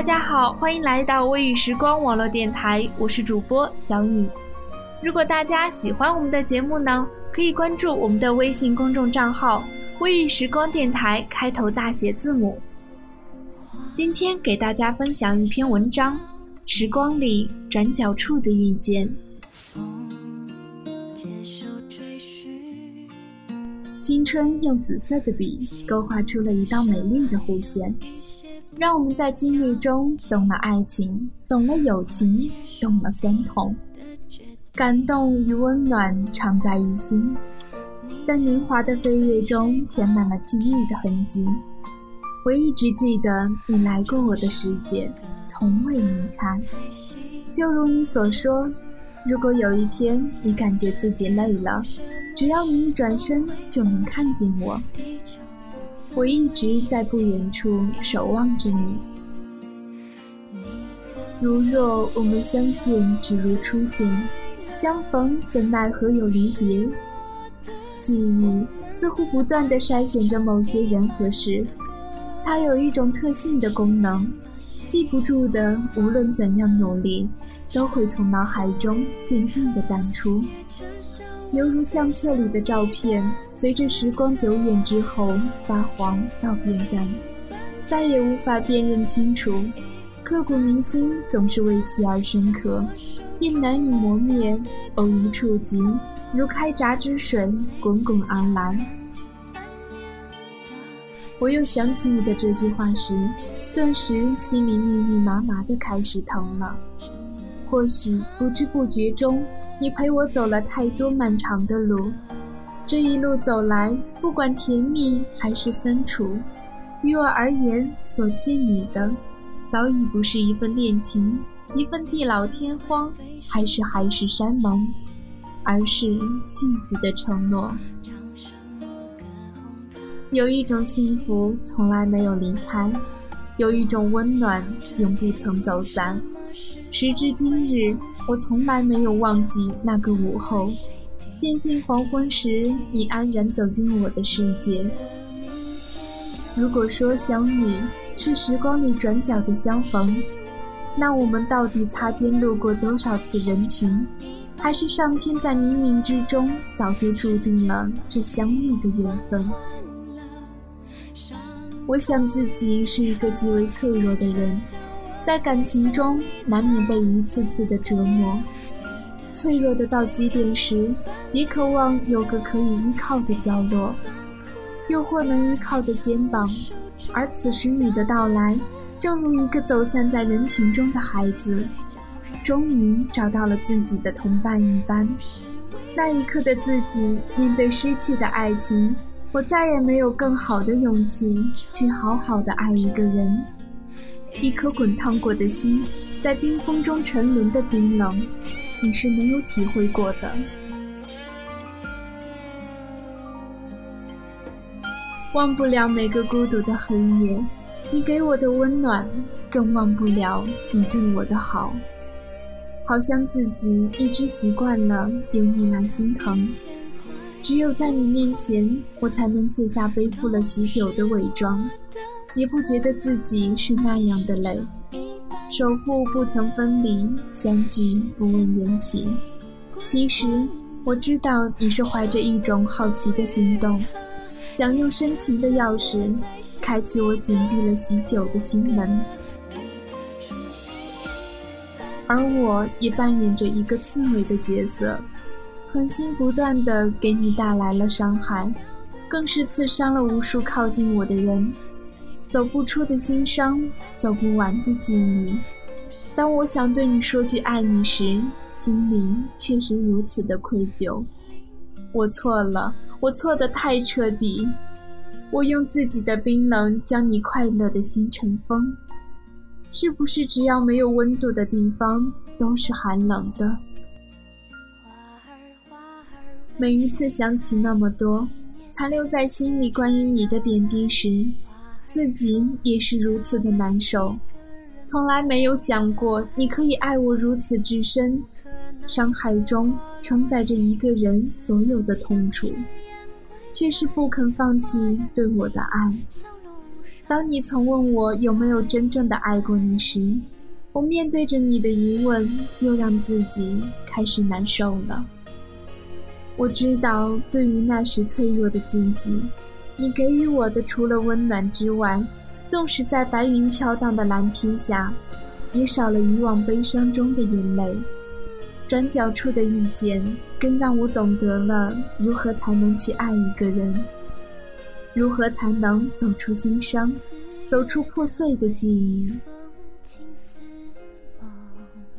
大家好，欢迎来到微雨时光网络电台，我是主播小雨。如果大家喜欢我们的节目呢，可以关注我们的微信公众账号“微雨时光电台”，开头大写字母。今天给大家分享一篇文章：时光里转角处的遇见。青春用紫色的笔勾画出了一道美丽的弧线。让我们在经历中懂了爱情，懂了友情，懂了酸痛，感动与温暖常在于心，在年华的飞跃中填满了记忆的痕迹。我一直记得你来过我的世界，从未离开。就如你所说，如果有一天你感觉自己累了，只要你一转身就能看见我。我一直在不远处守望着你，如若我们相见只如初见，相逢怎奈何有离别？记忆似乎不断地筛选着某些人和事，它有一种特性的功能，记不住的，无论怎样努力，都会从脑海中渐渐地淡出。犹如相册里的照片，随着时光久远之后发黄到变淡，再也无法辨认清楚。刻骨铭心总是为其而深刻，便难以磨灭。偶一触及，如开闸之水滚滚而来。我又想起你的这句话时，顿时心里密密麻麻的开始疼了。或许不知不觉中。你陪我走了太多漫长的路，这一路走来，不管甜蜜还是酸楚，于我而言，所欠你的，早已不是一份恋情，一份地老天荒，还是海誓山盟，而是幸福的承诺。有一种幸福从来没有离开，有一种温暖永不曾走散。时至今日，我从来没有忘记那个午后，渐近黄昏时，你安然走进我的世界。如果说相遇是时光里转角的相逢，那我们到底擦肩路过多少次人群？还是上天在冥冥之中早就注定了这相遇的缘分？我想自己是一个极为脆弱的人。在感情中，难免被一次次的折磨，脆弱的到极点时，也渴望有个可以依靠的角落，又或能依靠的肩膀。而此时你的到来，正如一个走散在人群中的孩子，终于找到了自己的同伴一般。那一刻的自己，面对失去的爱情，我再也没有更好的勇气去好好的爱一个人。一颗滚烫过的心，在冰封中沉沦的冰冷，你是没有体会过的。忘不了每个孤独的黑夜，你给我的温暖，更忘不了你对我的好。好像自己一直习惯了有你来心疼，只有在你面前，我才能卸下背负了许久的伪装。也不觉得自己是那样的累，守护不曾分离，相聚不问缘起。其实我知道你是怀着一种好奇的心动，想用深情的钥匙开启我紧闭了许久的心门，而我也扮演着一个刺猬的角色，狠心不断的给你带来了伤害，更是刺伤了无数靠近我的人。走不出的心伤，走不完的记忆。当我想对你说句爱你时，心里确实如此的愧疚。我错了，我错得太彻底。我用自己的冰冷将你快乐的心尘封。是不是只要没有温度的地方都是寒冷的？每一次想起那么多残留在心里关于你的点滴时，自己也是如此的难受。从来没有想过你可以爱我如此之深，伤害中承载着一个人所有的痛楚，却是不肯放弃对我的爱。当你曾问我有没有真正的爱过你时，我面对着你的疑问，又让自己开始难受了。我知道，对于那时脆弱的自己，你给予我的除了温暖之外，纵使在白云飘荡的蓝天下，也少了以往悲伤中的眼泪。转角处的遇见，更让我懂得了如何才能去爱一个人，如何才能走出心伤，走出破碎的记忆。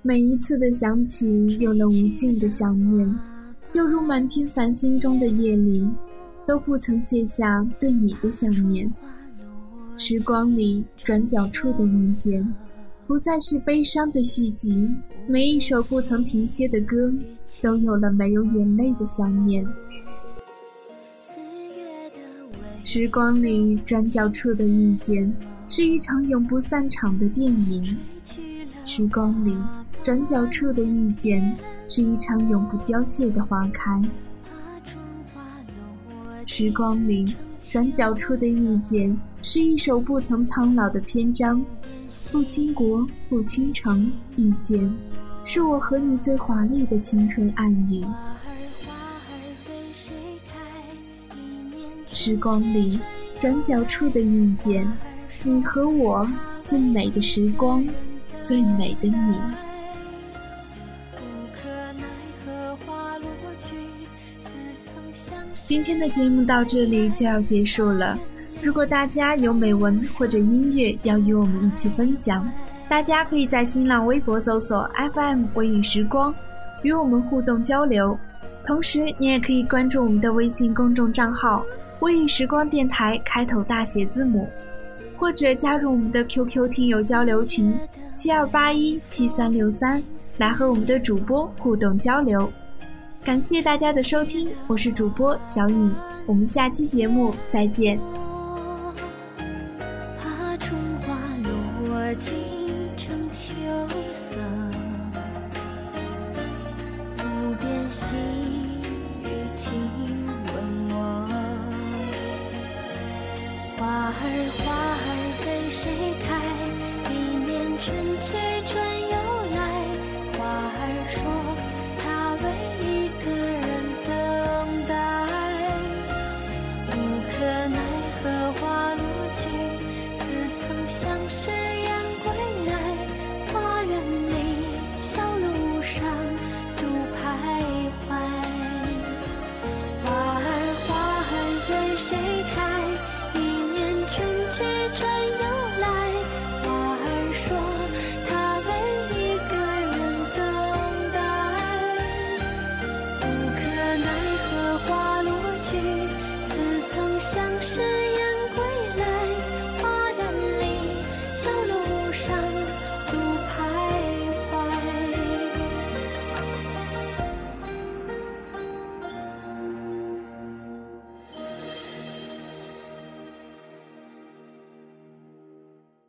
每一次的想起，有了无尽的想念，就如满天繁星中的夜里，都不曾卸下对你的想念。时光里转角处的遇见，不再是悲伤的续集。每一首不曾停歇的歌，都有了没有眼泪的想念。时光里转角处的遇见，是一场永不散场的电影。时光里转角处的遇见，是一场永不凋谢的花开。时光里转角处的遇见。是一首不曾苍老的篇章，不倾国，不倾城，遇见，是我和你最华丽的青春暗语。时光里转角处的遇见，你和我最美的时光，最美的你。今天的节目到这里就要结束了。如果大家有美文或者音乐要与我们一起分享，大家可以在新浪微博搜索 FM 微影时光，与我们互动交流。同时，你也可以关注我们的微信公众账号“微影时光电台”，开头大写字母，或者加入我们的 QQ 听友交流群七二八一七三六三，来和我们的主播互动交流。感谢大家的收听，我是主播小影，我们下期节目再见。怕春花落尽成秋色，无边细雨亲吻我，花儿花儿给谁开？一年春去春。开？一年春去春又。